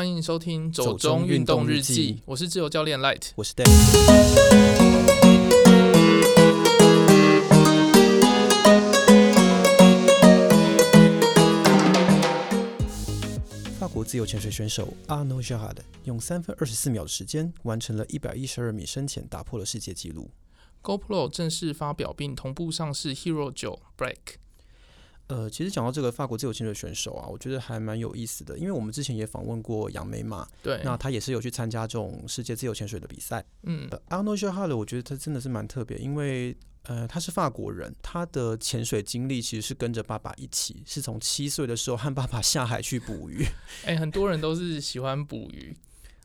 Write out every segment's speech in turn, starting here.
欢迎收听《走中运动日记》，我是自由教练 Light，我是 Dave。法国自由潜水选手 Arnaud Girard 用三分二十四秒的时间，完成了一百一十二米深潜，打破了世界纪录。GoPro 正式发表并同步上市 Hero 九 Black。呃，其实讲到这个法国自由潜水选手啊，我觉得还蛮有意思的，因为我们之前也访问过杨梅嘛，对，那他也是有去参加这种世界自由潜水的比赛。嗯，Arnaud Girard 我觉得他真的是蛮特别，因为呃，他是法国人，他的潜水经历其实是跟着爸爸一起，是从七岁的时候和爸爸下海去捕鱼。哎、欸，很多人都是喜欢捕鱼。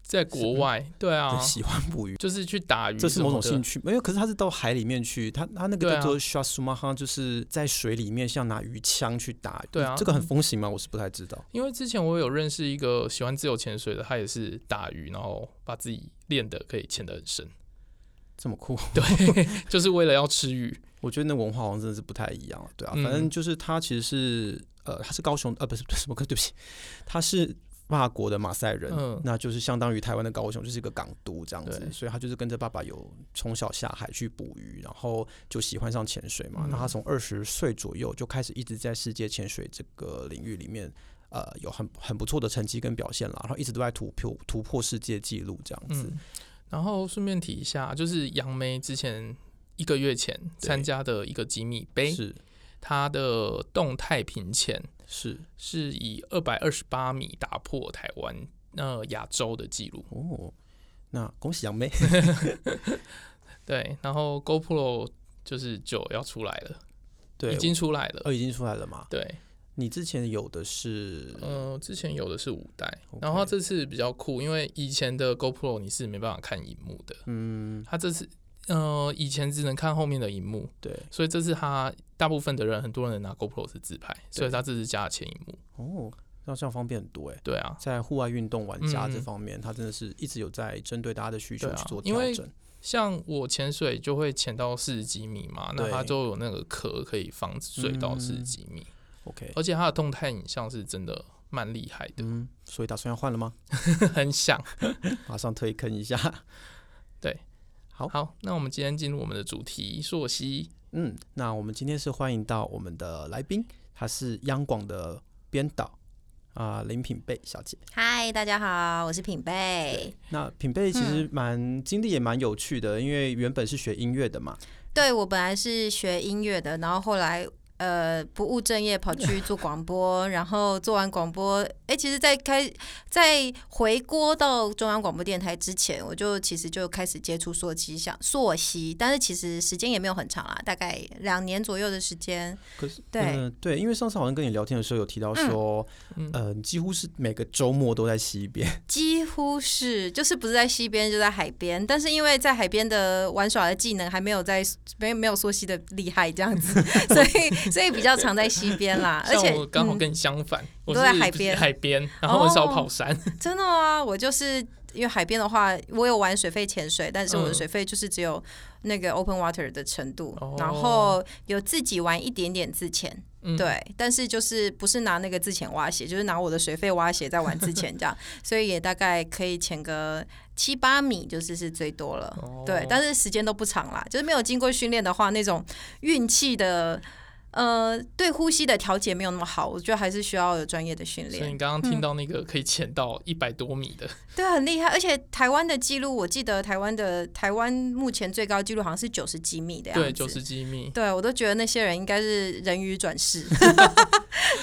在国外，对啊，喜欢捕鱼，就是去打鱼，这是某种兴趣。没有，可是他是到海里面去，他他那个叫做 chasse sous-marin，就是在水里面像拿鱼枪去打鱼。对啊，这个很风行吗？我是不太知道。因为之前我有认识一个喜欢自由潜水的，他也是打鱼，然后把自己练的可以潜得很深，这么酷。对，就是为了要吃鱼。我觉得那文化好像真的是不太一样，对啊。反正就是他其实是呃，他是高雄呃，不是不是什么歌，对不起，他是。法国的马赛人，嗯，那就是相当于台湾的高雄，就是一个港都这样子，所以他就是跟着爸爸有从小下海去捕鱼，然后就喜欢上潜水嘛。嗯、那他从二十岁左右就开始一直在世界潜水这个领域里面，呃，有很很不错的成绩跟表现了，然后一直都在突破突破世界纪录这样子。嗯、然后顺便提一下，就是杨梅之前一个月前参加的一个吉米杯，是他的动态平潜。是是以二百二十八米打破台湾呃亚洲的记录哦，那恭喜杨妹。对，然后 GoPro 就是九要出来了，对，已经出来了，哦，已经出来了嘛？对，你之前有的是呃，之前有的是五代，okay. 然后这次比较酷，因为以前的 GoPro 你是没办法看荧幕的，嗯，它这次。呃，以前只能看后面的荧幕，对，所以这是他大部分的人，很多人拿 GoPro 是自拍，所以他这是加了前荧幕。哦，那这样方便很多哎。对啊，在户外运动玩家这方面，嗯，他真的是一直有在针对大家的需求去做调整。像我潜水就会潜到四十几米嘛，那它就有那个壳可以防水到四十几米。嗯，OK，而且它的动态影像是真的蛮厉害的。嗯，所以打算要换了吗？很想，马上推坑一下。对。好，好，那我们今天进入我们的主题，溯溪。嗯，那我们今天是欢迎到我们的来宾，她是央广的编导啊，林品贝小姐。嗨，大家好，我是品贝。那品贝其实蛮、嗯、经历也蛮有趣的，因为原本是学音乐的嘛。对，我本来是学音乐的，然后后来。呃，不务正业，跑去做广播，然后做完广播，哎、欸，其实，在开在回锅到中央广播电台之前，我就其实就开始接触溯溪，想溯溪，但是其实时间也没有很长啊，大概两年左右的时间。可是，对、呃、对，因为上次好像跟你聊天的时候有提到说，嗯，呃，几乎是每个周末都在西边，几乎是，就是不是在西边就在海边，但是因为在海边的玩耍的技能还没有在没没有溯溪的厉害这样子，所以。所以比较常在西边啦，而且我刚好跟你相反，嗯、我都在海边，海边，然后很少跑山。哦、真的吗？我就是因为海边的话，我有玩水肺潜水，但是我的水肺就是只有那个 open water 的程度，嗯、然后有自己玩一点点自潜。对，但是就是不是拿那个自潜蛙鞋，就是拿我的水肺蛙鞋在玩自潜这样，所以也大概可以潜个七八米，就是是最多了。对，但是时间都不长啦，就是没有经过训练的话，那种运气的。呃，对呼吸的调节没有那么好，我觉得还是需要有专业的训练。所以你刚刚听到那个可以潜到一百多米的，嗯、对，很厉害。而且台湾的记录，我记得台湾的台湾目前最高记录好像是九十几米的样子。对，九十几米。对，我都觉得那些人应该是人鱼转世。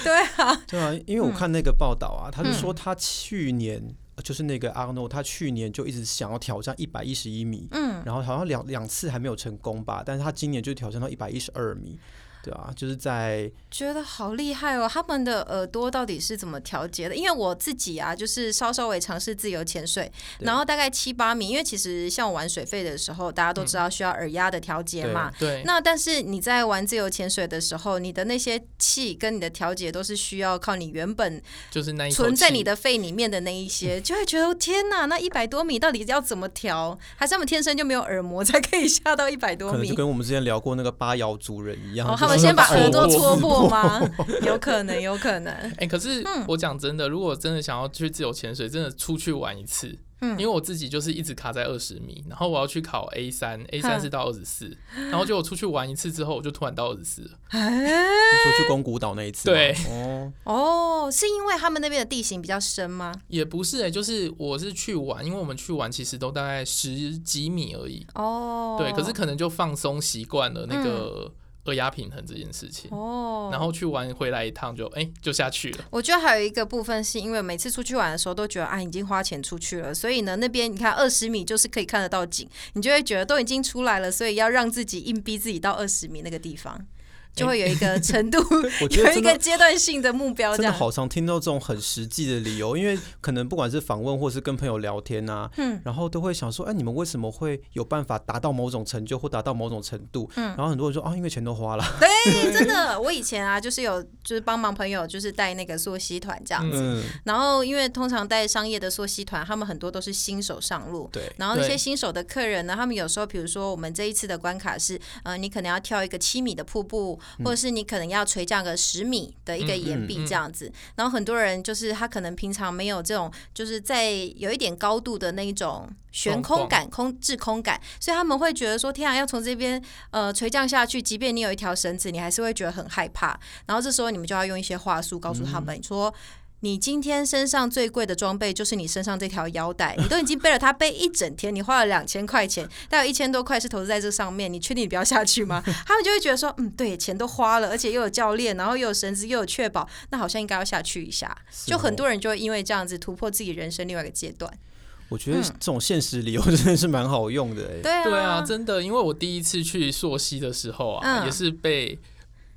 对啊，对啊，因为我看那个报道啊，嗯、他是说他去年、嗯、就是那个阿诺，他去年就一直想要挑战一百一十一米，嗯，然后好像两两次还没有成功吧，但是他今年就挑战到一百一十二米。对啊，就是在觉得好厉害哦！他们的耳朵到底是怎么调节的？因为我自己啊，就是稍稍微尝试自由潜水，然后大概七八米。因为其实像我玩水肺的时候，大家都知道需要耳压的调节嘛。对。对，那但是你在玩自由潜水的时候，你的那些气跟你的调节都是需要靠你原本就是那存在你的肺里面的那一些，就会觉得天哪，那一百多米到底要怎么调？还是他们天生就没有耳膜才可以下到一百多米？可能就跟我们之前聊过那个八瑶族人一样。哦们先把耳朵戳破吗？有可能，有可能。哎、欸，可是我讲真的，如果真的想要去自由潜水，真的出去玩一次。嗯，因为我自己就是一直卡在二十米，然后我要去考 A 三，A 三是到二十四，然后就我出去玩一次之后，我就突然到二十四了。哎，你说去宫古岛那一次？对，哦哦，是因为他们那边的地形比较深吗？也不是哎、欸，就是我是去玩，因为我们去玩其实都大概十几米而已。哦，对，可是可能就放松习惯了那个。嗯二压平衡这件事情哦，然后去玩回来一趟就哎、欸、就下去了。我觉得还有一个部分是因为每次出去玩的时候都觉得啊已经花钱出去了，所以呢那边你看二十米就是可以看得到景，你就会觉得都已经出来了，所以要让自己硬逼自己到二十米那个地方。就会有一个程度，有一个阶段性的目标。真的好常听到这种很实际的理由，因为可能不管是访问或是跟朋友聊天啊，嗯，然后都会想说，哎，你们为什么会有办法达到某种成就或达到某种程度？嗯，然后很多人说，啊，因为钱都花了。对，真的，我以前啊，就是有就是帮忙朋友，就是带那个溯溪团这样子。嗯，然后因为通常带商业的溯溪团，他们很多都是新手上路。对。然后那些新手的客人呢，他们有时候，比如说我们这一次的关卡是，呃，你可能要跳一个七米的瀑布，或者是你可能。要垂降个十米的一个岩壁这样子，然后很多人就是他可能平常没有这种，就是在有一点高度的那一种悬空感、空滞空感，所以他们会觉得说：天啊，要从这边呃垂降下去，即便你有一条绳子，你还是会觉得很害怕。然后这时候你们就要用一些话术告诉他们说。你今天身上最贵的装备就是你身上这条腰带，你都已经背了它背一整天，你花了两千块钱，大概有一千多块是投资在这上面，你确定你不要下去吗？他们就会觉得说，嗯，对，钱都花了，而且又有教练，然后又有绳子，又有确保，那好像应该要下去一下。就很多人就会因为这样子突破自己人生另外一个阶段。我觉得这种现实理由真的是蛮好用的，欸，对啊，对啊，真的，因为我第一次去溯溪的时候啊，嗯、也是被。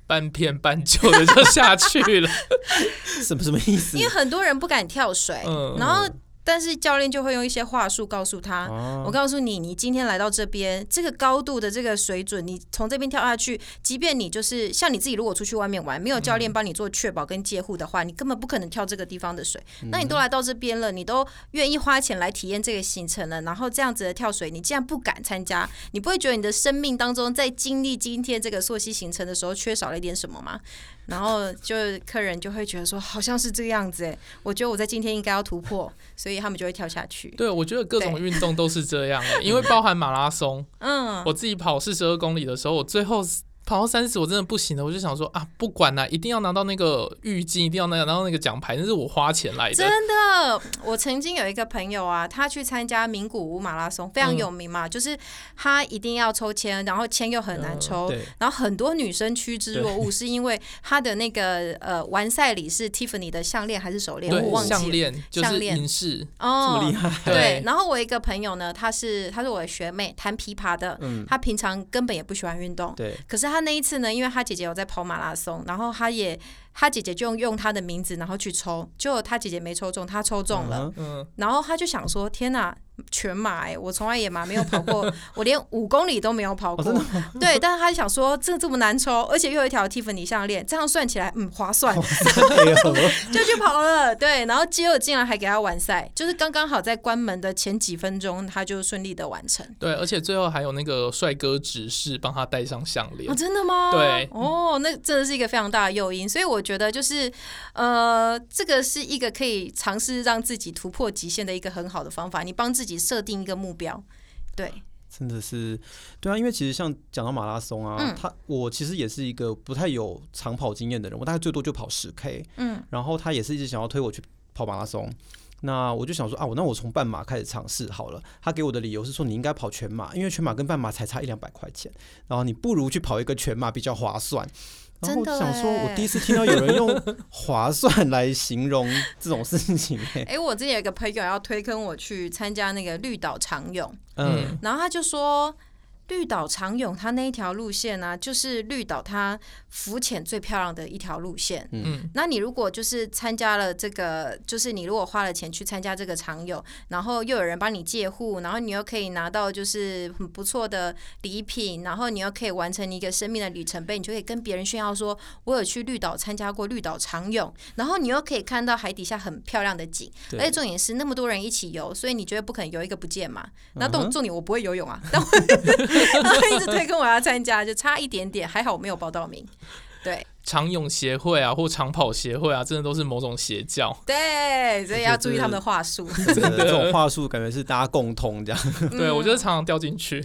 半片半旧的就下去了，什么什么意思？因为很多人不敢跳水，嗯、然后。但是教练就会用一些话术告诉他：“我告诉你，你今天来到这边，这个高度的这个水准，你从这边跳下去，即便你就是像你自己，如果出去外面玩，没有教练帮你做确保跟戒护的话，你根本不可能跳这个地方的水。那你都来到这边了，你都愿意花钱来体验这个行程了，然后这样子的跳水，你竟然不敢参加，你不会觉得你的生命当中在经历今天这个溯溪行程的时候缺少了一点什么吗？然后就客人就会觉得说，好像是这个样子哎，我觉得我在今天应该要突破，所以。”他们就会跳下去。对，我觉得各种运动都是这样，因为包含马拉松。嗯，我自己跑四十二公里的时候，我最后。跑到三十我真的不行了，我就想说啊，不管了，一定要拿到那个浴巾，一定要拿到那个奖牌，那是我花钱来的。真的，我曾经有一个朋友啊，他去参加名古屋马拉松，非常有名嘛，嗯、就是他一定要抽签，然后签又很难抽，嗯、然后很多女生趋之若鹜，是因为他的那个呃完赛礼是 Tiffany 的项链还是手链？我忘记了。项链就是银饰哦，这么厉害。对，对，然后我一个朋友呢，他是他是我的学妹，弹琵琶的，嗯，他平常根本也不喜欢运动，对，可是他。他那一次呢，因为他姐姐有在跑马拉松，然后他也。他姐姐就用用他的名字，然后去抽，结果他姐姐没抽中，他抽中了。嗯，然后他就想说：“天哪，全马哎！我从来也马没有跑过，我连五公里都没有跑过。哦”对，但是他就想说：“这这么难抽，而且又有一条蒂芙尼项链，这样算起来，嗯，划算。哦” 就去跑了。对，然后结果竟然还给他完赛，就是刚刚好在关门的前几分钟，他就顺利的完成。对，而且最后还有那个帅哥指示帮他戴上项链。哦，真的吗？对，哦，那真的是一个非常大的诱因，所以我。觉得就是，呃，这个是一个可以尝试让自己突破极限的一个很好的方法。你帮自己设定一个目标，对，真的是，对啊，因为其实像讲到马拉松啊，嗯、他我其实也是一个不太有长跑经验的人，我大概最多就跑十 K，嗯，然后他也是一直想要推我去跑马拉松，那我就想说啊，我那我从半马开始尝试好了。他给我的理由是说，你应该跑全马，因为全马跟半马才差一两百块钱，然后你不如去跑一个全马比较划算。然后我想说，我第一次听到有人用 划算来形容这种事情。哎、欸，我之前有一个朋友要推坑我去参加那个绿岛长泳，嗯，然后他就说。绿岛长泳，它那一条路线呢、啊，就是绿岛它浮潜最漂亮的一条路线。嗯，那你如果就是参加了这个，就是你如果花了钱去参加这个长泳，然后又有人帮你借护，然后你又可以拿到就是很不错的礼品，然后你又可以完成你一个生命的里程碑，你就可以跟别人炫耀说，我有去绿岛参加过绿岛长泳，然后你又可以看到海底下很漂亮的景，而且重点是那么多人一起游，所以你觉得不可能游一个不见嘛？那重重点我不会游泳啊，但 我 然后一直推跟我要参加，就差一点点，还好我没有报到名。对，长泳协会啊，或长跑协会啊，真的都是某种邪教。对，所以要注意他们的话术。真的，这种话术感觉是大家共通这样。对，我觉得常常掉进去。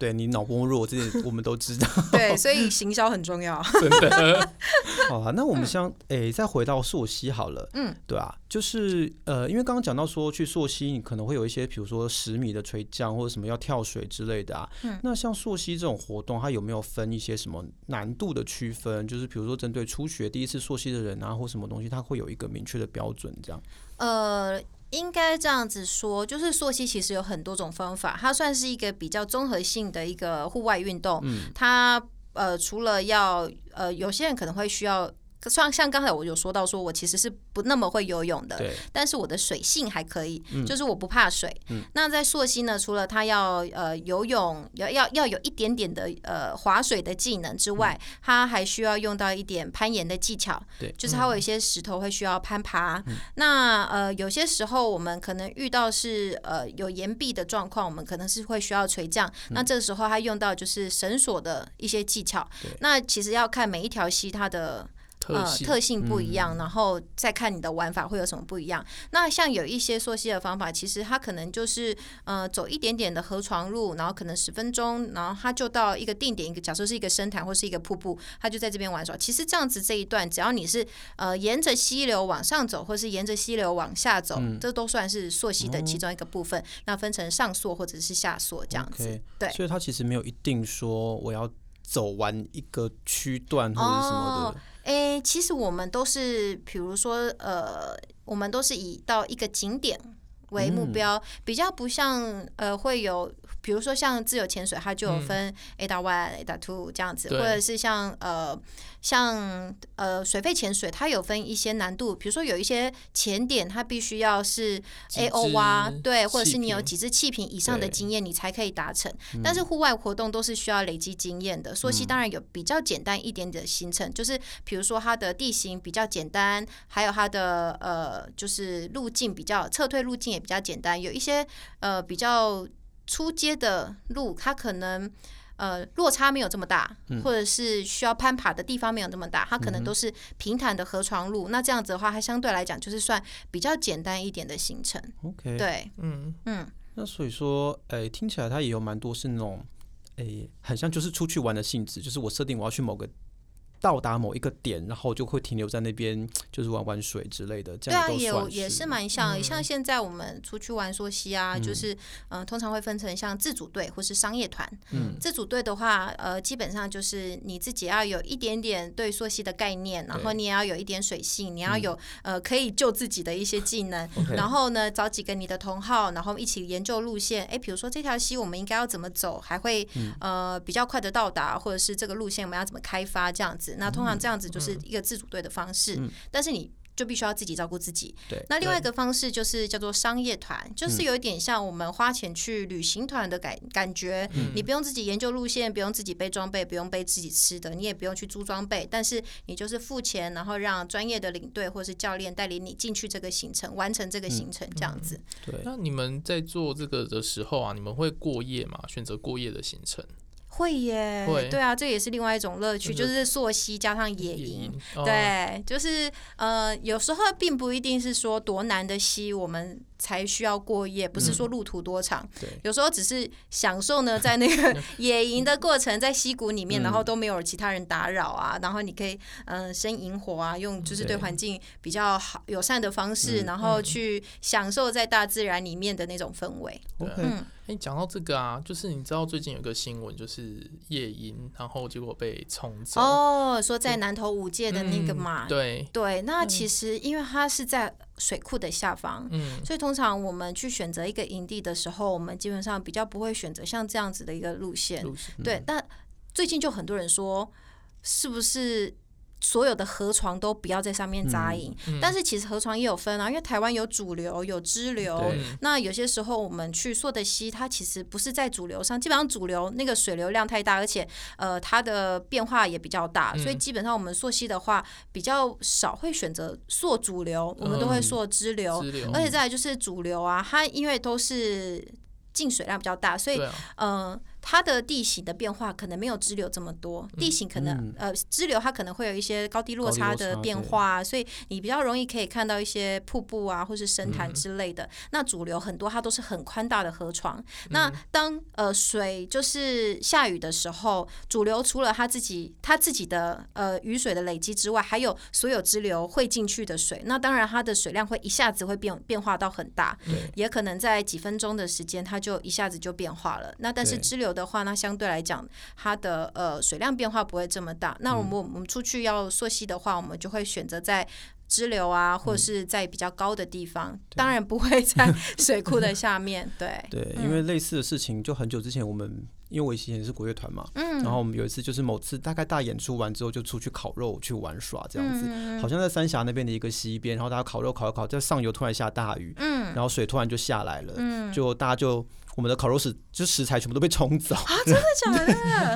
对你脑波弱，这点我们都知道。对，所以行销很重要。真的。好啊，那我们像诶、欸，再回到溯溪好了。嗯，对啊，就是呃，因为刚刚讲到说去溯溪，你可能会有一些，比如说十米的垂降或者什么要跳水之类的啊。嗯。那像溯溪这种活动，它有没有分一些什么难度的区分？就是比如说针对初学第一次溯溪的人啊，或什么东西，它会有一个明确的标准这样。呃。应该这样子说，就是溯溪其实有很多种方法，它算是一个比较综合性的一个户外运动。嗯，它呃除了要呃有些人可能会需要。像像刚才我有说到，说我其实是不那么会游泳的，但是我的水性还可以，嗯、就是我不怕水。嗯、那在溯溪呢，除了他要呃游泳，要要要有一点点的呃划水的技能之外，他、嗯、还需要用到一点攀岩的技巧。对，就是他有一些石头会需要攀爬。嗯、那呃有些时候我们可能遇到是呃有岩壁的状况，我们可能是会需要垂降。嗯、那这个时候他用到就是绳索的一些技巧。那其实要看每一条溪它的。呃，特性不一样，然后再看你的玩法会有什么不一样。嗯、那像有一些溯溪的方法，其实它可能就是呃走一点点的河床路，然后可能十分钟，然后它就到一个定点，一个假设是一个深潭或是一个瀑布，它就在这边玩耍。其实这样子这一段，只要你是呃沿着溪流往上走，或是沿着溪流往下走，嗯、这都算是溯溪的其中一个部分。哦、那分成上溯或者是下溯这样子。Okay, 对，所以它其实没有一定说我要走完一个区段或者什么的。哦诶、欸，其实我们都是，比如说，呃，我们都是以到一个景点为目标，嗯、比较不像呃会有。比如说像自由潜水，它就有分 ADA One、ADA Two 这样子，或者是像呃像呃水肺潜水，它有分一些难度。比如说有一些潜点，它必须要是 AO 啊，对，或者是你有几支气瓶以上的经验，你才可以达成。但是户外活动都是需要累积经验的。溯溪当然有比较简单一点点的行程，就是比如说它的地形比较简单，还有它的呃就是路径比较撤退路径也比较简单，有一些呃比较。初阶的路，它可能呃落差没有这么大，嗯、或者是需要攀爬的地方没有这么大，它可能都是平坦的河床路。嗯、那这样子的话，它相对来讲就是算比较简单一点的行程。OK，对，嗯嗯。那所以说，诶、欸，听起来它也有蛮多是那种，诶、欸，很像就是出去玩的性质，就是我设定我要去某个。到达某一个点，然后就会停留在那边，就是玩玩水之类的。这样对啊，也也是蛮像，嗯、像现在我们出去玩溯溪啊，嗯、就是嗯、呃，通常会分成像自主队或是商业团。嗯，自主队的话，呃，基本上就是你自己要有一点点对溯溪的概念，然后你也要有一点水性，你要有、嗯、呃可以救自己的一些技能。Okay 然后呢，找几个你的同好，然后一起研究路线。哎，比如说这条溪我们应该要怎么走，还会、嗯、呃比较快的到达，或者是这个路线我们要怎么开发这样子。那通常这样子就是一个自主队的方式，嗯、但是你就必须要自己照顾自己。对，那另外一个方式就是叫做商业团，就是有一点像我们花钱去旅行团的感感觉。嗯、你不用自己研究路线，不用自己背装备，不用背自己吃的，你也不用去租装备，但是你就是付钱，然后让专业的领队或是教练带领你进去这个行程，完成这个行程，这样子。嗯嗯、对，那你们在做这个的时候啊，你们会过夜吗？选择过夜的行程？会耶，会对啊，这也是另外一种乐趣，就是溯溪加上野营，哦、对，就是呃，有时候并不一定是说多难的溪，我们。才需要过夜，不是说路途多长。嗯、有时候只是享受呢，在那个 野营的过程，在溪谷里面，然后都没有其他人打扰啊，然后你可以嗯生营火啊，用就是对环境比较好友善的方式，然后去享受在大自然里面的那种氛围。OK，哎，讲到这个啊，就是你知道最近有个新闻，就是夜营，然后结果被冲走。哦，说在南投五界的那个嘛，嗯、对对，那其实因为它是在。水库的下方，嗯，所以通常我们去选择一个营地的时候，我们基本上比较不会选择像这样子的一个路线，路线，对。但最近就很多人说，是不是？所有的河床都不要在上面扎营，嗯。嗯、但是其实河床也有分啊，因为台湾有主流有支流，那有些时候我们去溯的溪，它其实不是在主流上，基本上主流那个水流量太大，而且呃它的变化也比较大，嗯、所以基本上我们溯溪的话比较少会选择溯主流，我们都会溯支流，嗯、支流。而且再来就是主流啊，它因为都是进水量比较大，所以嗯。呃它的地形的变化可能没有支流这么多，地形可能、嗯、呃支流它可能会有一些高低落差的变化，所以你比较容易可以看到一些瀑布啊，或是深潭之类的。嗯、那主流很多它都是很宽大的河床。嗯、那当呃水就是下雨的时候，主流除了它自己它自己的呃雨水的累积之外，还有所有支流汇进去的水，那当然它的水量会一下子会变变化到很大，也可能在几分钟的时间它就一下子就变化了。那但是支流的话，那相对来讲它的呃水量变化不会这么大。那我们我们出去要溯溪的话，我们就会选择在支流啊，或者是在比较高的地方，当然不会在 水库的下面。对对，因为类似的事情就很久之前我们。因为我以前也是国乐团嘛，嗯，然后我们有一次就是某次大概大演出完之后就出去烤肉去玩耍这样子，嗯、好像在三峡那边的一个溪边，然后大家烤肉烤一烤，在上游突然下大雨，嗯，然后水突然就下来了，嗯，就大家就我们的烤肉食就食材全部都被冲走啊，真的假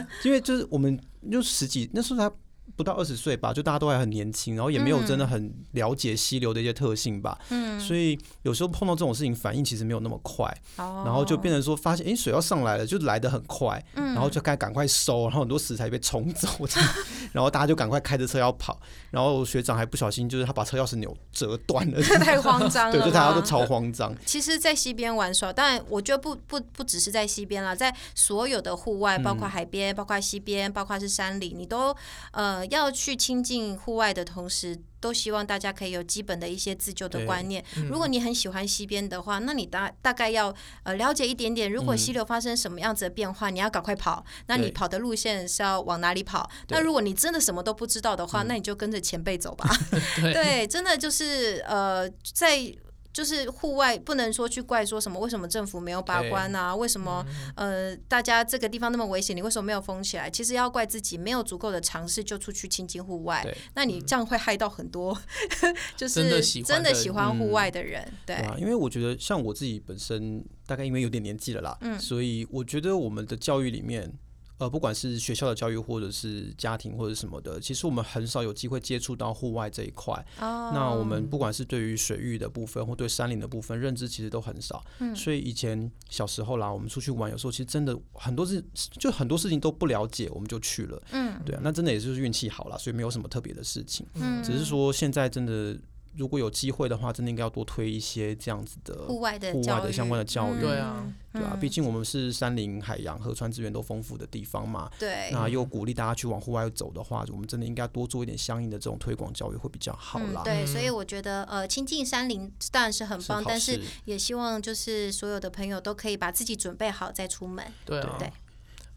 的？因为就是我们就十几那时候才。不到二十岁吧，就大家都还很年轻，然后也没有真的很了解溪流的一些特性吧，嗯，所以有时候碰到这种事情，反应其实没有那么快，哦，然后就变成说发现，哎，水要上来了，就来得很快，嗯，然后就该赶快收，然后很多食材被冲走，然后大家就赶快开着车要跑，然后学长还不小心，就是他把车钥匙扭折断了，这太慌张了，对，就大家都超慌张。其实，在溪边玩耍，但我觉得不不不只是在溪边啦，在所有的户外，包括海边，包括溪边，包括是山里，你都呃要去亲。近户外的同时，都希望大家可以有基本的一些自救的观念。嗯、如果你很喜欢溪边的话，那你大大概要呃了解一点点。如果溪流发生什么样子的变化，嗯、你要赶快跑。那你跑的路线是要往哪里跑？那如果你真的什么都不知道的话，那你就跟着前辈走吧。对，对，真的就是呃在。就是户外不能说去怪说什么，为什么政府没有把关啊？为什么呃大家这个地方那么危险，你为什么没有封起来？其实要怪自己没有足够的尝试就出去亲近户外，那你这样会害到很多，就是真的喜欢户外的人。对啊，因为我觉得像我自己本身大概因为有点年纪了啦，所以我觉得我们的教育里面。呃，不管是学校的教育，或者是家庭，或者什么的，其实我们很少有机会接触到户外这一块。Oh. 那我们不管是对于水域的部分，或对山林的部分，认知其实都很少。嗯。所以以前小时候啦，我们出去玩，有时候其实真的很多事，就很多事情都不了解，我们就去了。嗯。对啊，那真的也就是运气好啦，所以没有什么特别的事情。嗯。只是说现在真的。如果有机会的话，真的应该要多推一些这样子的户外的户外的相关的教育。对啊，对啊，毕竟我们是山林、海洋、河川资源都丰富的地方嘛。对。那又鼓励大家去往户外走的话，我们真的应该多做一点相应的这种推广教育，会比较好啦。对，所以我觉得呃，亲近山林当然是很棒，但是也希望就是所有的朋友都可以把自己准备好再出门。对啊。对。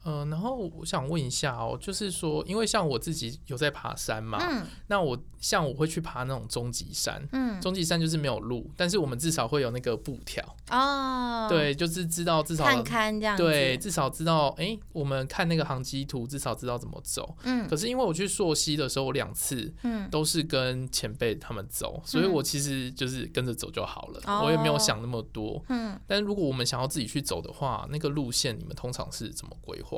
嗯、呃，然后我想问一下哦，就是说，因为像我自己有在爬山嘛，嗯、那我像我会去爬那种终极山，嗯，中级山就是没有路，但是我们至少会有那个布条哦，对，就是知道至少看看这样，对，至少知道，哎，我们看那个航机图，至少知道怎么走，嗯，可是因为我去溯溪的时候，我两次，嗯，都是跟前辈他们走，嗯、所以我其实就是跟着走就好了，嗯、我也没有想那么多，嗯，但如果我们想要自己去走的话，那个路线你们通常是怎么规划？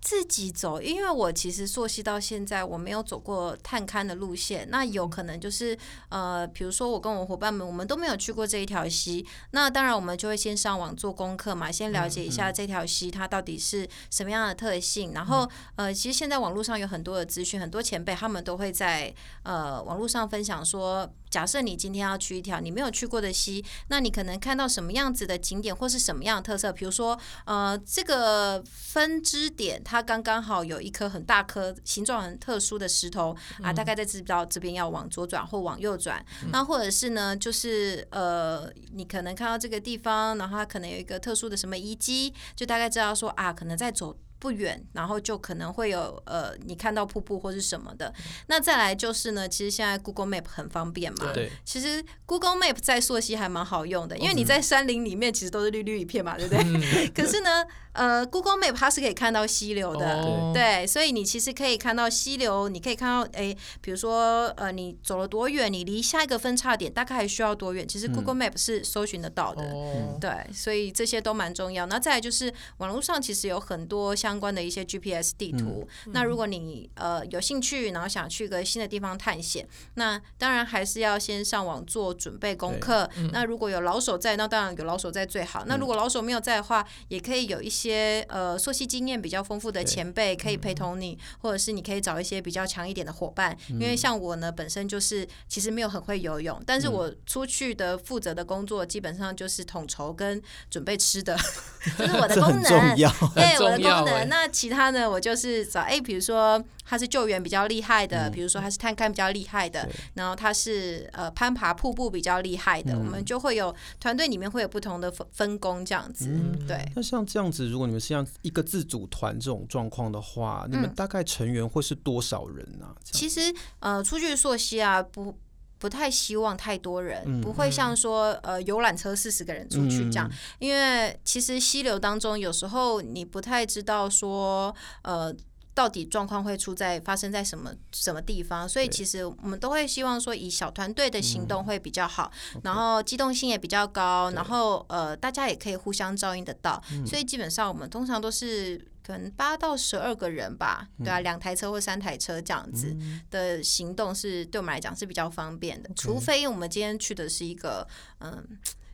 自己走，因为我其实溯溪到现在我没有走过探勘的路线，那有可能就是呃，比如说我跟我伙伴们，我们都没有去过这一条溪，那当然我们就会先上网做功课嘛，先了解一下这条溪它到底是什么样的特性，然后呃，其实现在网络上有很多的资讯，很多前辈他们都会在呃网络上分享说。假设你今天要去一条你没有去过的溪，那你可能看到什么样子的景点或是什么样的特色？比如说，呃，这个分支点它刚刚好有一颗很大颗、形状很特殊的石头啊，大概在知道这边要往左转或往右转。那或者是呢，就是呃，你可能看到这个地方，然后它可能有一个特殊的什么遗迹，就大概知道说啊，可能在走。不远，然后就可能会有呃，你看到瀑布或是什么的。那再来就是呢，其实现在 Google Map 很方便嘛。对。其实 Google Map 在溯溪还蛮好用的，因为你在山林里面其实都是绿绿一片嘛，对不对？嗯、可是呢，呃，Google Map 它是可以看到溪流的，哦、对。所以你其实可以看到溪流，你可以看到，哎，比如说呃，你走了多远，你离下一个分叉点大概还需要多远？其实 Google Map 是搜寻得到的，嗯、对。所以这些都蛮重要。那再来就是网络上其实有很多。相关的一些 GPS 地图。嗯、那如果你呃有兴趣，然后想去个新的地方探险，那当然还是要先上网做准备功课。嗯、那如果有老手在，那当然有老手在最好。嗯、那如果老手没有在的话，也可以有一些呃溯溪经验比较丰富的前辈可以陪同你，或者是你可以找一些比较强一点的伙伴。嗯、因为像我呢，本身就是其实没有很会游泳，但是我出去的负责的工作基本上就是统筹跟准备吃的，这是我的功能。对，我的功能。那其他呢，我就是找哎，比如说他是救援比较厉害的，比如说他是探勘比较厉害的，然后他是呃攀爬瀑布比较厉害的，我们就会有团队里面会有不同的分分工这样子。对。那像这样子，如果你们是像一个自组团这种状况的话，你们大概成员会是多少人呢？其实呃，出去溯溪啊，不。不太希望太多人，嗯、不会像说呃游览车四十个人出去这样，嗯、因为其实溪流当中有时候你不太知道说呃到底状况会出在发生在什么什么地方，所以其实我们都会希望说以小团队的行动会比较好，嗯、然后机动性也比较高，嗯、然后呃大家也可以互相照应得到，嗯、所以基本上我们通常都是。可能八到十二个人吧，对啊，两台车或三台车这样子的行动是对我们来讲是比较方便的，除非我们今天去的是一个，嗯，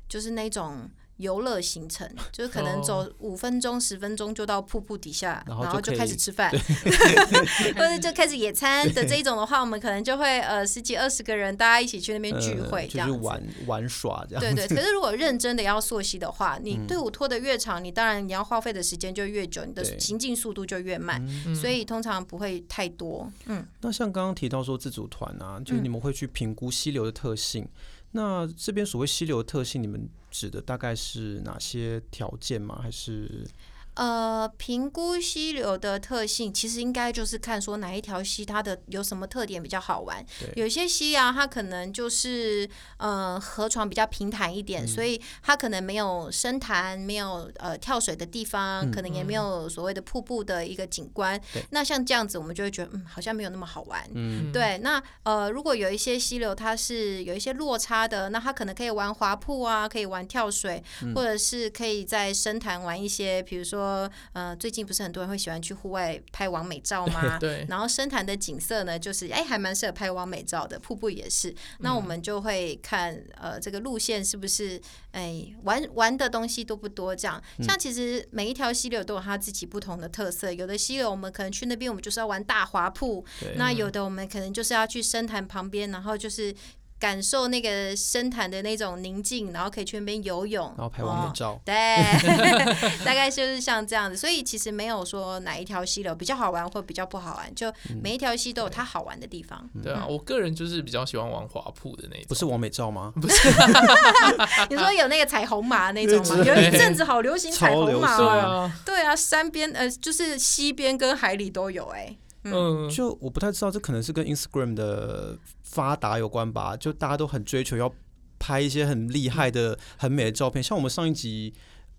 就是那种。游乐行程就是可能走五分钟、十分钟就到瀑布底下，然后就开始吃饭，或者就开始野餐的这一种的话，我们可能就会呃十几二十个人，大家一起去那边聚会，这样子玩玩耍这样。对对，可是如果认真的要溯溪的话，你队伍拖得越长，你当然你要花费的时间就越久，你的行进速度就越慢，所以通常不会太多。嗯，那像刚刚提到说自组团啊，就是你们会去评估溪流的特性。那这边所谓溪流的特性，你们指的大概是哪些条件吗？还是？呃，评估溪流的特性，其实应该就是看说哪一条溪它的有什么特点比较好玩。对有些溪啊，它可能就是呃河床比较平坦一点，嗯、所以它可能没有深潭，没有呃跳水的地方，嗯、可能也没有所谓的瀑布的一个景观。对那像这样子，我们就会觉得嗯，好像没有那么好玩。嗯，对。那呃，如果有一些溪流它是有一些落差的，那它可能可以玩滑瀑啊，可以玩跳水，嗯、或者是可以在深潭玩一些，比如说。说呃，最近不是很多人会喜欢去户外拍完美照吗？对。然后深潭的景色呢，就是哎，还蛮适合拍完美照的。瀑布也是。那我们就会看呃，这个路线是不是哎玩玩的东西多不多？这样。像其实每一条溪流都有它自己不同的特色。有的溪流我们可能去那边，我们就是要玩大滑瀑。那有的我们可能就是要去深潭旁边，然后就是。感受那个深潭的那种宁静，然后可以去那边游泳，然后拍完美照。哦、对，大概就是像这样子。所以其实没有说哪一条溪流比较好玩或比较不好玩，就每一条溪都有它好玩的地方。对啊，我个人就是比较喜欢玩滑瀑的那种。不是完美照吗？不是。你说有那个彩虹马那种吗？有一阵子好流行彩虹马。对啊，对啊，山边呃，就是溪边跟海里都有哎、欸。嗯，就我不太知道，这可能是跟 Instagram 的发达有关吧。就大家都很追求要拍一些很厉害的、很美的照片。像我们上一集，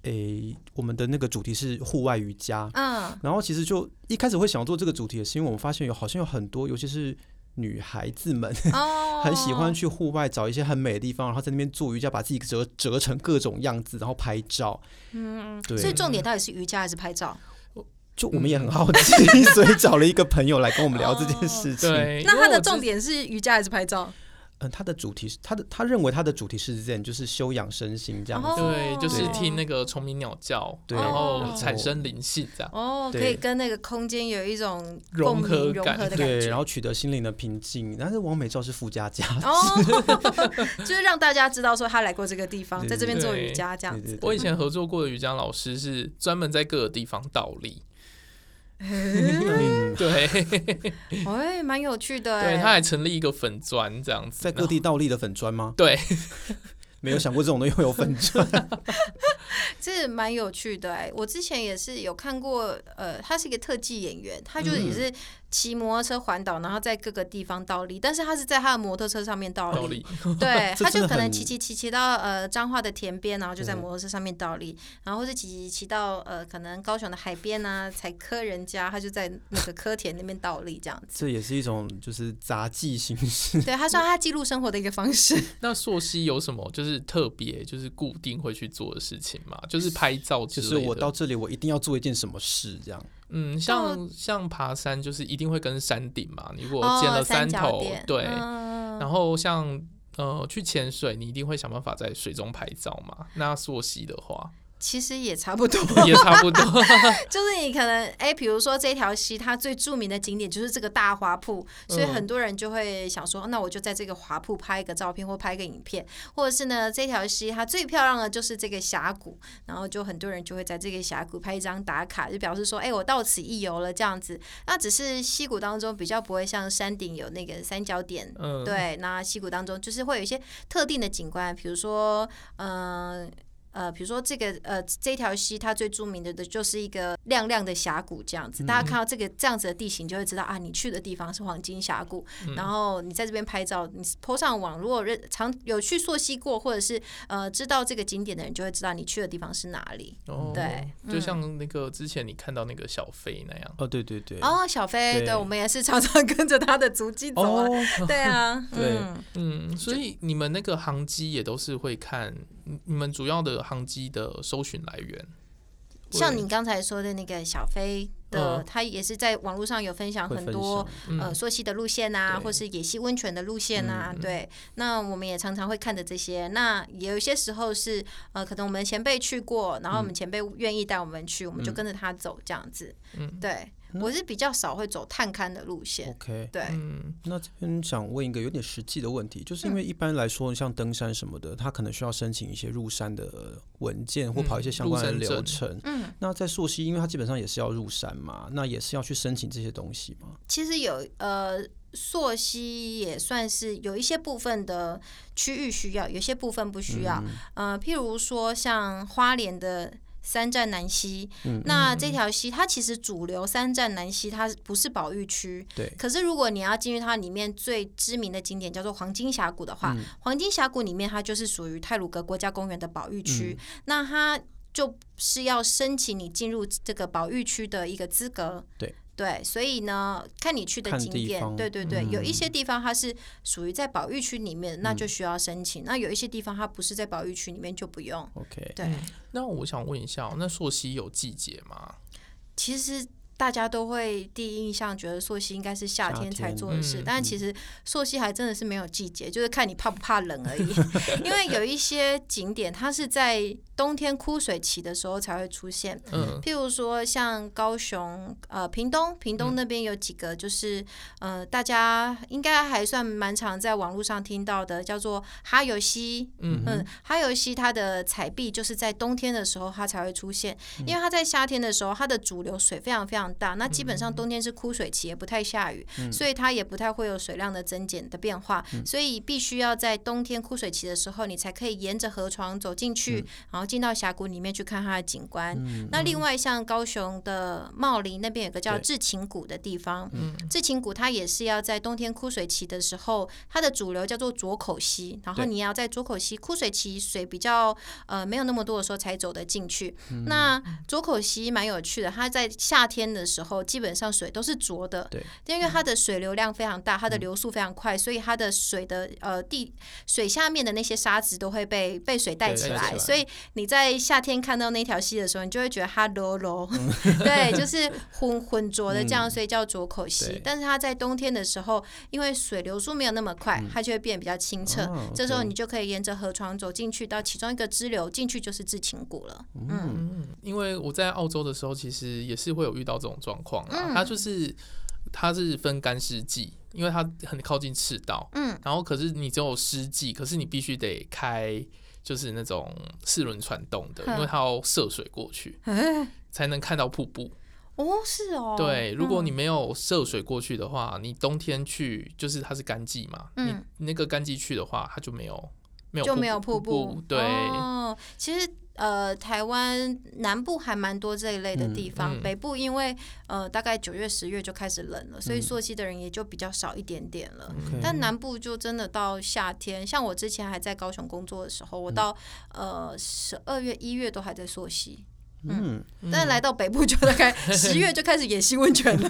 诶、欸，我们的那个主题是户外瑜伽。嗯，然后其实就一开始会想做这个主题，是因为我们发现有好像有很多，尤其是女孩子们，哦、很喜欢去户外找一些很美的地方，然后在那边做瑜伽，把自己折折成各种样子，然后拍照。嗯，对。所以重点到底是瑜伽还是拍照？就我们也很好奇，所以找了一个朋友来跟我们聊这件事情。对，那他的重点是瑜伽还是拍照？嗯，他的主题是他的，他认为他的主题是这样，就是修养身心这样子。对，就是听那个虫鸣鸟叫，然后产生灵性这样。哦，可以跟那个空间有一种融合融合的感觉，对，然后取得心灵的平静。但是王美照是附加价值，哦，就是让大家知道说他来过这个地方，在这边做瑜伽这样子。我以前合作过的瑜伽老师是专门在各个地方倒立。嗯，对，哎，蛮有趣的。对，他还成立一个粉砖这样子，在各地倒立的粉砖吗？对，没有想过这种东西会有粉砖，这蛮有趣的。哎，我之前也是有看过，呃，他是一个特技演员，他就也是。骑摩托车环岛，然后在各个地方倒立，但是他是在他的摩托车上面倒立，倒立对，他就可能骑骑骑骑到呃彰化的田边，然后就在摩托车上面倒立，然后或是骑骑骑到呃可能高雄的海边啊，采蚵人家，他就在那个科田那边倒立这样子。这也是一种就是杂技形式，对，他算他记录生活的一个方式。那溯溪有什么就是特别就是固定会去做的事情吗？就是是拍照，就是我到这里我一定要做一件什么事这样。嗯，像像爬山就是一定会跟山顶嘛，你如果捡了山头，哦、对，嗯、然后像呃去潜水，你一定会想办法在水中拍照嘛。那溯溪的话。其实也差不多，也差不多，就是你可能哎，比如说这条溪，它最著名的景点就是这个大花瀑，所以很多人就会想说，那我就在这个花瀑拍一个照片或拍一个影片，或者是呢，这条溪它最漂亮的就是这个峡谷，然后就很多人就会在这个峡谷拍一张打卡，就表示说，哎，我到此一游了这样子。那只是溪谷当中比较不会像山顶有那个三角点，嗯，对，那溪谷当中就是会有一些特定的景观，比如说，嗯。呃，比如说这个呃这条溪，它最著名的的就是一个亮亮的峡谷这样子。大家看到这个这样子的地形，就会知道啊，你去的地方是黄金峡谷。嗯、然后你在这边拍照，你 PO 上网，如果认常有去溯溪过，或者是呃知道这个景点的人，就会知道你去的地方是哪里。哦，对，就像那个之前你看到那个小飞那样。哦，对对对。哦，小飞，对，对我们也是常常跟着他的足迹走啊。哦、对啊，对，嗯，所以你们那个航机也都是会看。你们主要的航机的搜寻来源，像你刚才说的那个小飞的，他也是在网络上有分享很多呃溯溪的路线啊，或是野溪温泉的路线啊。对，那我们也常常会看的这些。那也有一些时候是呃，可能我们前辈去过，然后我们前辈愿意带我们去，我们就跟着他走这样子。嗯，对。我是比较少会走探勘的路线。OK，对。嗯，那这边想问一个有点实际的问题，就是因为一般来说，像登山什么的，他可能需要申请一些入山的文件，或跑一些相关的流程。嗯，那在溯溪，因为它基本上也是要入山嘛，那也是要去申请这些东西吗？其实有呃，溯溪也算是有一些部分的区域需要，有些部分不需要。嗯、呃，譬如说像花莲的。三站南溪，嗯、那这条溪它其实主流三站南溪它不是保育区，对。可是如果你要进入它里面最知名的景点叫做黄金峡谷的话，嗯、黄金峡谷里面它就是属于泰鲁格国家公园的保育区，嗯、那它就是要申请你进入这个保育区的一个资格，对。对，所以呢，看你去的景点，对对对，嗯、有一些地方它是属于在保育区里面，那就需要申请；嗯、那有一些地方它不是在保育区里面，就不用。OK，对、嗯。那我想问一下，那溯溪有季节吗？其实。大家都会第一印象觉得溯溪应该是夏天才做的事，嗯、但其实溯溪还真的是没有季节，就是看你怕不怕冷而已。因为有一些景点，它是在冬天枯水期的时候才会出现。嗯，譬如说像高雄、呃屏东，屏东那边有几个，就是、嗯、呃大家应该还算蛮常在网络上听到的，叫做哈游溪。嗯嗯，哈游溪它的彩碧就是在冬天的时候它才会出现，因为它在夏天的时候它的主流水非常非常大，那基本上冬天是枯水期，也不太下雨，嗯、所以它也不太会有水量的增减的变化，嗯、所以必须要在冬天枯水期的时候，你才可以沿着河床走进去，嗯、然后进到峡谷里面去看它的景观。嗯、那另外像高雄的茂林那边有个叫至情谷的地方，至情谷它也是要在冬天枯水期的时候，它的主流叫做浊口溪，然后你要在浊口溪枯水期水比较呃没有那么多的时候才走得进去。嗯、那浊口溪蛮有趣的，它在夏天的。的时候，基本上水都是浊的，对，因为它的水流量非常大，它的流速非常快，所以它的水的呃地水下面的那些沙子都会被被水带起来，所以你在夏天看到那条溪的时候，你就会觉得它浊浊，对，就是浑浑浊的这样，所以叫浊口溪。但是它在冬天的时候，因为水流速没有那么快，它就会变得比较清澈。这时候你就可以沿着河床走进去，到其中一个支流进去就是至情谷了。嗯，因为我在澳洲的时候，其实也是会有遇到这种。状况啊，它就是它是分干湿季，因为它很靠近赤道，嗯，然后可是你只有湿季，可是你必须得开就是那种四轮传动的，因为它要涉水过去，才能看到瀑布。哦，是哦，对，如果你没有涉水过去的话，你冬天去就是它是干季嘛，你那个干季去的话，它就没有没有就没有瀑布，对，哦，其实。呃，台湾南部还蛮多这一类的地方，嗯嗯、北部因为呃大概九月十月就开始冷了，所以溯溪的人也就比较少一点点了。嗯、但南部就真的到夏天，像我之前还在高雄工作的时候，我到呃十二月一月都还在溯溪。嗯，嗯但来到北部就大概 十月就开始野溪温泉了，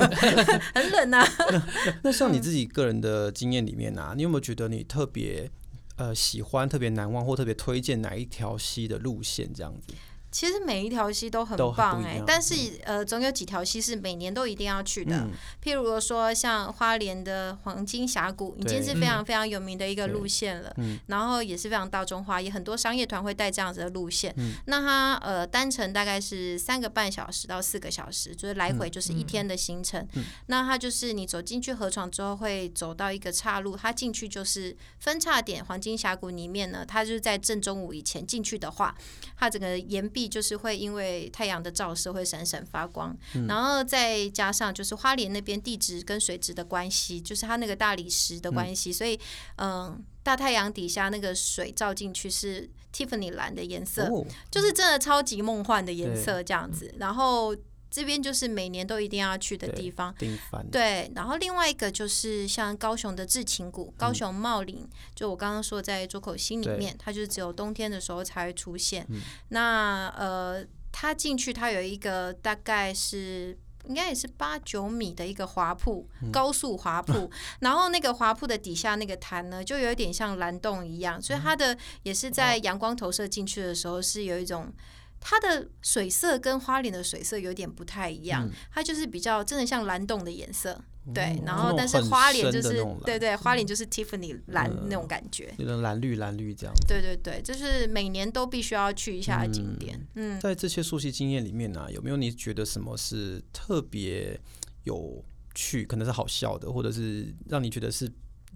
很冷啊。那像你自己个人的经验里面啊，你有没有觉得你特别？呃，喜欢特别难忘或特别推荐哪一条溪的路线这样子？其实每一条溪都很棒哎、欸，但是呃，总有几条溪是每年都一定要去的。嗯、譬如说，像花莲的黄金峡谷，已经是非常非常有名的一个路线了。嗯、然后也是非常大众化，也很多商业团会带这样子的路线。嗯、那它呃单程大概是三个半小时到四个小时，就是来回就是一天的行程。那它就是你走进去河床之后，会走到一个岔路，它进去就是分叉点。黄金峡谷里面呢，它就是在正中午以前进去的话，它整个岩壁。就是会因为太阳的照射会闪闪发光，嗯、然后再加上就是花莲那边地质跟水质的关系，就是它那个大理石的关系，嗯、所以嗯，大太阳底下那个水照进去是 Tiffany 蓝的颜色，哦、就是真的超级梦幻的颜色这样子，然后。这边就是每年都一定要去的地方，对。然后另外一个就是像高雄的至情谷，高雄茂林，嗯、就我刚刚说在周口溪里面，它就是只有冬天的时候才会出现。嗯、那呃，它进去它有一个大概是应该也是八九米的一个滑瀑，嗯、高速滑瀑。然后那个滑瀑的底下那个潭呢，就有点像蓝洞一样，所以它的也是在阳光投射进去的时候是有一种。它的水色跟花莲的水色有点不太一样，嗯、它就是比较真的像蓝洞的颜色，嗯、对。然后但是花莲就是对对，花莲就是 Tiffany 蓝那种感觉，有点蓝绿蓝绿这样。对对对，就是每年都必须要去一下景点。嗯，在这些熟悉经验里面呢、啊，有没有你觉得什么是特别有趣，可能是好笑的，或者是让你觉得是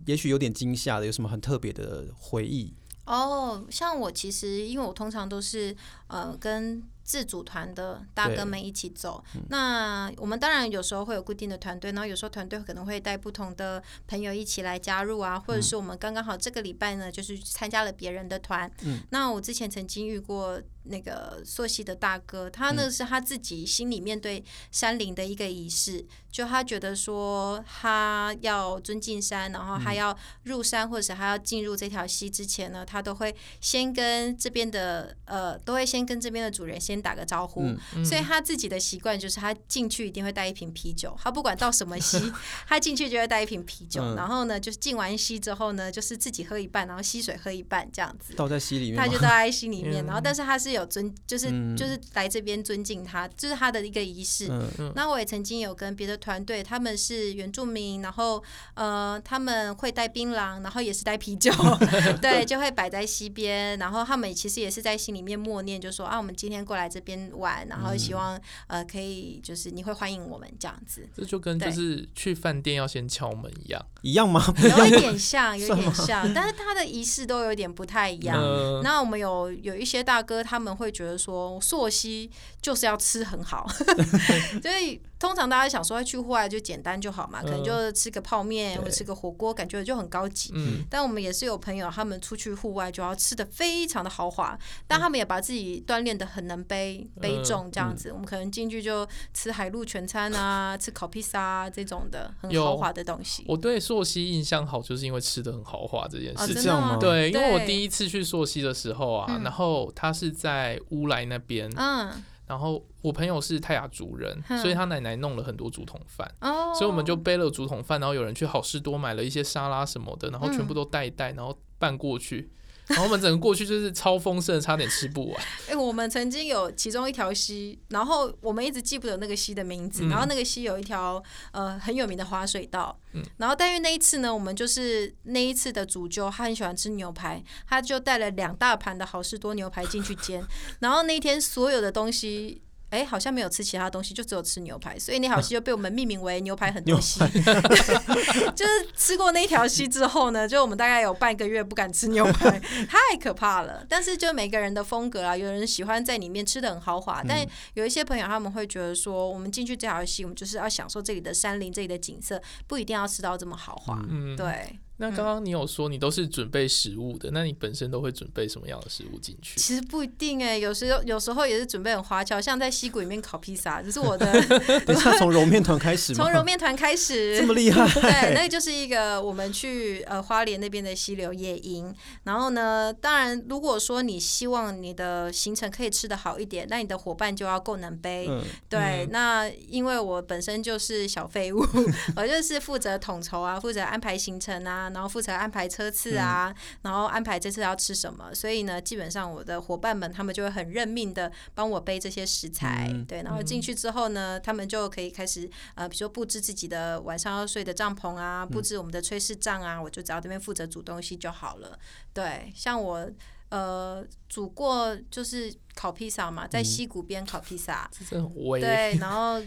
也许有点惊吓的，有什么很特别的回忆？哦，oh, 像我其实，因为我通常都是呃跟自组团的大哥们一起走。嗯、那我们当然有时候会有固定的团队，然后有时候团队可能会带不同的朋友一起来加入啊，或者是我们刚刚好这个礼拜呢，就是参加了别人的团。嗯、那我之前曾经遇过。那个朔西的大哥，他那是他自己心里面对山林的一个仪式，嗯、就他觉得说他要尊敬山，然后他要入山或者他要进入这条溪之前呢，他都会先跟这边的呃，都会先跟这边的主人先打个招呼。嗯嗯、所以他自己的习惯就是他进去一定会带一瓶啤酒，他不管到什么溪，他进去就会带一瓶啤酒。嗯、然后呢，就是进完溪之后呢，就是自己喝一半，然后溪水喝一半这样子。倒在溪里面，他就倒在溪里面，嗯、然后但是他是。有尊，就是就是来这边尊敬他，这、就是他的一个仪式。那我也曾经有跟别的团队，他们是原住民，然后呃他们会带槟榔，然后也是带啤酒，对，就会摆在溪边，然后他们其实也是在心里面默念，就说啊，我们今天过来这边玩，然后希望、嗯、呃可以就是你会欢迎我们这样子。这就跟就是去饭店要先敲门一样，一样吗？有一点像，有点像，但是他的仪式都有点不太一样。嗯、那我们有有一些大哥他们。他们会觉得说朔溪就是要吃很好，所以通常大家想说去户外就简单就好嘛，可能就吃个泡面或者吃个火锅，感觉就很高级。嗯，但我们也是有朋友，他们出去户外就要吃的非常的豪华，但他们也把自己锻炼的很能背背重这样子。我们可能进去就吃海陆全餐啊，吃烤披萨啊这种的很豪华的东西。我对朔溪印象好，就是因为吃的很豪华这件事。是这样吗？对，因为我第一次去朔溪的时候啊，然后他是。在乌来那边，嗯，然后我朋友是泰雅族人，嗯、所以他奶奶弄了很多竹筒饭，哦、所以我们就背了竹筒饭，然后有人去好事多买了一些沙拉什么的，然后全部都带一带，然后拌过去。然后我们整个过去就是超丰盛，差点吃不完。哎、欸，我们曾经有其中一条溪，然后我们一直记不得那个溪的名字。嗯、然后那个溪有一条呃很有名的滑水道。嗯、然后但是那一次呢，我们就是那一次的主揪，他很喜欢吃牛排，他就带了两大盘的好事多牛排进去煎。然后那一天所有的东西。哎，好像没有吃其他东西，就只有吃牛排，所以那条溪就被我们命名为“牛排很多溪”。就是吃过那条溪之后呢，就我们大概有半个月不敢吃牛排，太可怕了。但是就每个人的风格啊，有人喜欢在里面吃的很豪华，但有一些朋友他们会觉得说，我们进去这条溪，我们就是要享受这里的山林、这里的景色，不一定要吃到这么豪华。嗯，对。那刚刚你有说你都是准备食物的，嗯、那你本身都会准备什么样的食物进去？其实不一定哎、欸，有时候有时候也是准备很花俏，像在溪谷里面烤披萨，这是我的。等一下 从揉面团开始吗？从揉面团开始，这么厉害？对，那个就是一个我们去呃花莲那边的溪流野营。然后呢，当然如果说你希望你的行程可以吃得好一点，那你的伙伴就要够能背。嗯、对，嗯、那因为我本身就是小废物，我就是负责统筹啊，负责安排行程啊。然后负责安排车次啊，嗯、然后安排这次要吃什么。所以呢，基本上我的伙伴们他们就会很认命的帮我背这些食材，嗯、对。然后进去之后呢，他们就可以开始呃，比如说布置自己的晚上要睡的帐篷啊，布置我们的炊事帐啊，我就只要这边负责煮东西就好了。对，像我。呃，煮过就是烤披萨嘛，在溪谷边烤披萨，嗯、对，然后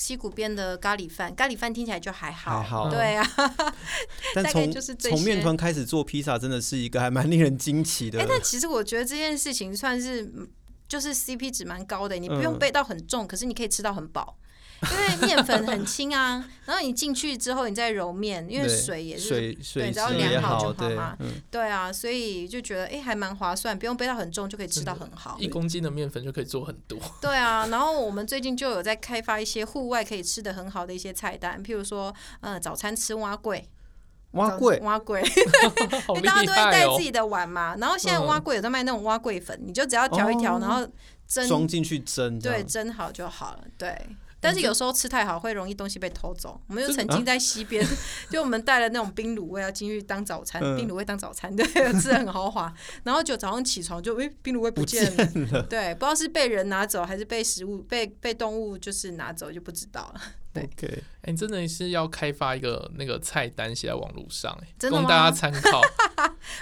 溪谷边的咖喱饭，咖喱饭听起来就还好，还好对啊。但从从面团开始做披萨，真的是一个还蛮令人惊奇的。哎、欸，但其实我觉得这件事情算是就是 CP 值蛮高的，你不用背到很重，嗯、可是你可以吃到很饱。因为面粉很轻啊，然后你进去之后，你再揉面，因为水也是水水只要量好就好嘛。对，啊，所以就觉得哎、欸，还蛮划算，不用背到很重就可以吃到很好。一公斤的面粉就可以做很多。对啊，然后我们最近就有在开发一些户外可以吃的很好的一些菜单，譬如说，呃，早餐吃蛙桂。蛙桂，蛙桂，因为、大家都会带自己的碗嘛。然后现在蛙桂有在卖那种蛙桂粉，你就只要调一调，然后蒸装进去蒸，对，蒸好就好了，对。但是有时候吃太好会容易东西被偷走。我们就曾经在西边，就我们带了那种冰卤味要进去当早餐，冰卤味当早餐，对，吃的很豪华。然后就早上起床就诶，冰卤味不见了，对，不知道是被人拿走还是被食物被被动物就是拿走就不知道了。对，哎、欸，真的是要开发一个那个菜单写在网络上，哎，真的供大家参考。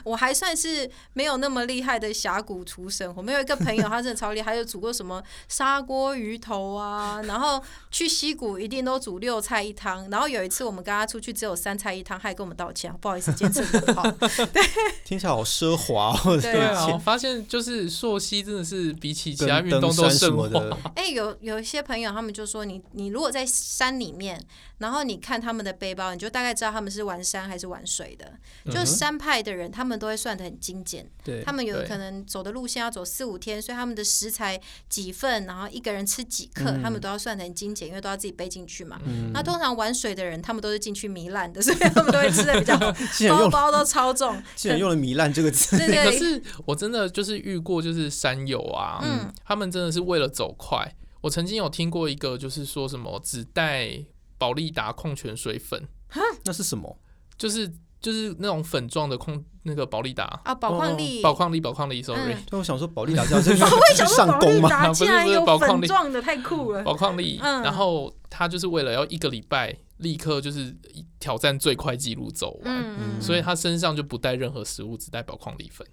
我还算是没有那么厉害的峡谷厨神。我们有一个朋友，他真的超厉害，有煮过什么砂锅鱼头啊，然后去溪谷一定都煮六菜一汤。然后有一次我们跟他出去只有三菜一汤，他还跟我们道歉，不好意思，坚持不好。对，听起来好奢华哦。对啊，我发现就是溯溪真的是比起其他运动都什么的。哎、欸，有有一些朋友他们就说你，你你如果在山里面，然后你看他们的背包，你就大概知道他们是玩山还是玩水的。就山派的人，他们都会算的很精简。对，他们有可能走的路线要走四五天，所以他们的食材几份，然后一个人吃几克，嗯、他们都要算得很精简，因为都要自己背进去嘛。嗯、那通常玩水的人，他们都是进去糜烂的，所以他们都会吃的比较 包包都超重。竟然用了“糜烂”这个词，对对。可是我真的就是遇过，就是山友啊，嗯，他们真的是为了走快。我曾经有听过一个，就是说什么只带保利达矿泉水粉，那是什么？就是就是那种粉状的矿那个保利达啊，宝矿力，宝矿力，宝矿力，sorry。对，我想说保利达这样子会上工吗？不是 不是，宝矿力状的太酷了，宝矿力。然后他就是为了要一个礼拜立刻就是挑战最快纪录走完，所以他身上就不带任何食物，只带宝矿力粉。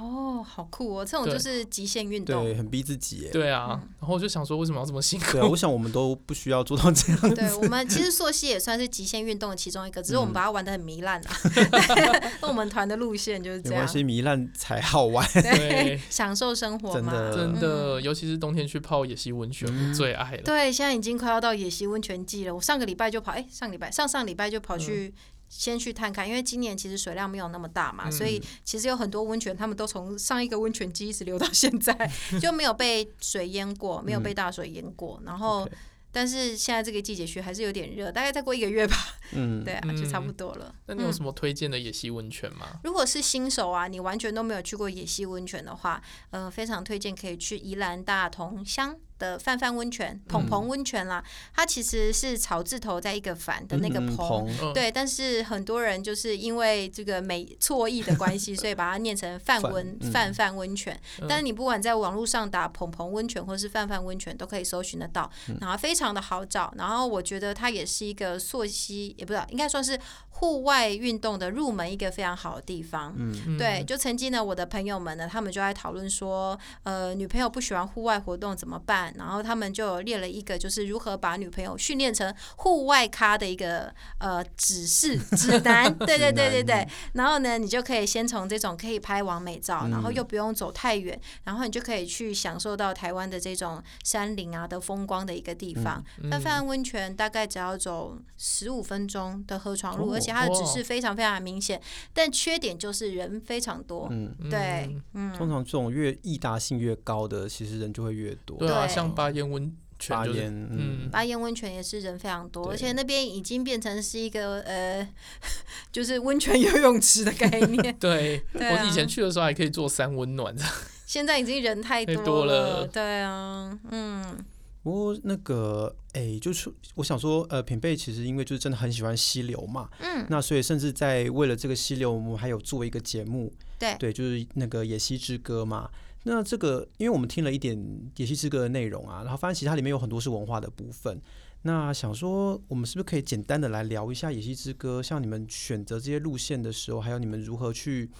哦，好酷哦！这种就是极限运动，对，很逼自己。对啊，然后我就想说，为什么要这么辛苦？对啊，我想我们都不需要做到这样子。对，我们其实溯溪也算是极限运动的其中一个，只是我们把它玩的很糜烂啊。那我们团的路线就是这样，没关系，糜烂才好玩。对，享受生活嘛，真的，真的，尤其是冬天去泡野溪温泉，我最爱了。对，现在已经快要到野溪温泉季了。我上个礼拜就跑，哎，上礼拜上上礼拜就跑去。先去探看，因为今年其实水量没有那么大嘛，嗯、所以其实有很多温泉，他们都从上一个温泉季一直流到现在，就没有被水淹过，没有被大水淹过。嗯、然后.但是现在这个季节去还是有点热，大概再过一个月吧，嗯，对啊，就差不多了。嗯、那你有什么推荐的野溪温泉吗？嗯？如果是新手啊，你完全都没有去过野溪温泉的话，呃，非常推荐可以去宜兰大同乡。的范范温泉，澎澎温泉啦，它其实是草字头在一个反的那个澎，对，但是很多人就是因为这个美错译的关系，所以把它念成范温范范温泉。但是你不管在网络上打澎澎温泉或是范范温泉，都可以搜寻得到，然后非常的好找。然后我觉得它也是一个溯溪，也不知道应该算是户外运动的入门一个非常好的地方。嗯对，就曾经呢，我的朋友们呢，他们就在讨论说，呃，女朋友不喜欢户外活动怎么办？然后他们就列了一个，就是如何把女朋友训练成户外咖的一个呃指示指南。对对对对对。然后呢，你就可以先从这种可以拍完美照，然后又不用走太远，然后你就可以去享受到台湾的这种山林啊的风光的一个地方。那泛泛温泉大概只要走十五分钟的河床路，而且它的指示非常非常明显。但缺点就是人非常多。嗯，对，嗯。通常这种越易达性越高的，其实人就会越多。对啊，像八烟温泉，就是，嗯，八烟温泉也是人非常多，而且那边已经变成是一个呃，就是温泉游泳池的概念。对，我以前去的时候还可以做三温暖。的，现在已经人太多了。多了。对啊，嗯。不过那个，哎、欸，就是我想说，呃，品贝其实因为就是真的很喜欢溪流嘛，嗯，那所以甚至在为了这个溪流，我们还有做一个节目，对，对，就是那个《野溪之歌》嘛。那这个，因为我们听了一点《野溪之歌》的内容啊，然后发现其实它里面有很多是文化的部分。那想说，我们是不是可以简单的来聊一下《野溪之歌》？像你们选择这些路线的时候，还有你们如何去。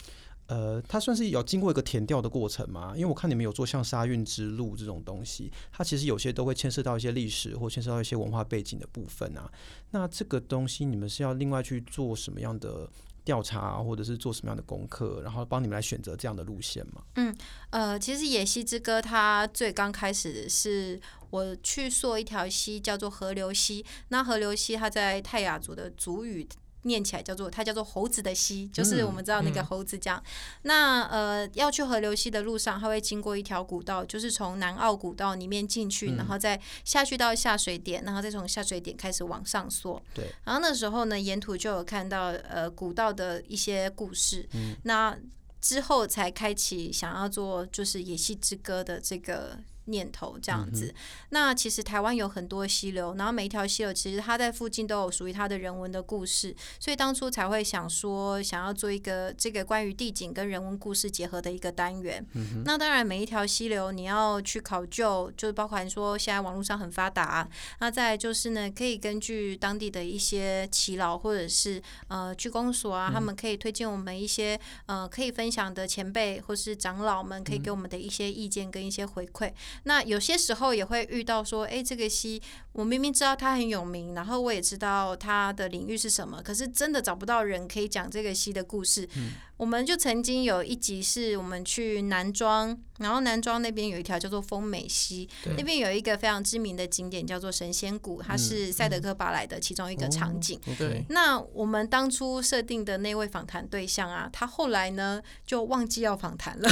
呃，它算是有经过一个填调的过程吗？因为我看你们有做像沙运之路这种东西，它其实有些都会牵涉到一些历史或牵涉到一些文化背景的部分啊。那这个东西你们是要另外去做什么样的调查，或者是做什么样的功课，然后帮你们来选择这样的路线吗？嗯，呃，其实《野溪之歌》它最刚开始是我去溯一条溪，叫做河流溪。那河流溪它在泰雅族的族语。念起来叫做它叫做猴子的溪，就是我们知道那个猴子这样。嗯嗯、那呃要去河流溪的路上，它会经过一条古道，就是从南澳古道里面进去，嗯、然后再下去到下水点，然后再从下水点开始往上溯。对。然后那时候呢，沿途就有看到呃古道的一些故事。嗯。那之后才开启想要做就是野溪之歌的这个。念头这样子，那其实台湾有很多溪流，然后每一条溪流其实它在附近都有属于它的人文的故事，所以当初才会想说想要做一个这个关于地景跟人文故事结合的一个单元。那当然每一条溪流你要去考究，就是包括说现在网络上很发达，那再就是呢可以根据当地的一些耆老或者是呃区公所啊，他们可以推荐我们一些呃可以分享的前辈或是长老们可以给我们的一些意见跟一些回馈。那有些时候也会遇到说，哎，这个溪我明明知道他很有名，然后我也知道他的领域是什么，可是真的找不到人可以讲这个戏的故事。嗯我们就曾经有一集是我们去南庄，然后南庄那边有一条叫做丰美溪，那边有一个非常知名的景点叫做神仙谷，它是赛德克巴莱的其中一个场景。嗯嗯 oh, okay. 那我们当初设定的那位访谈对象啊，他后来呢就忘记要访谈了。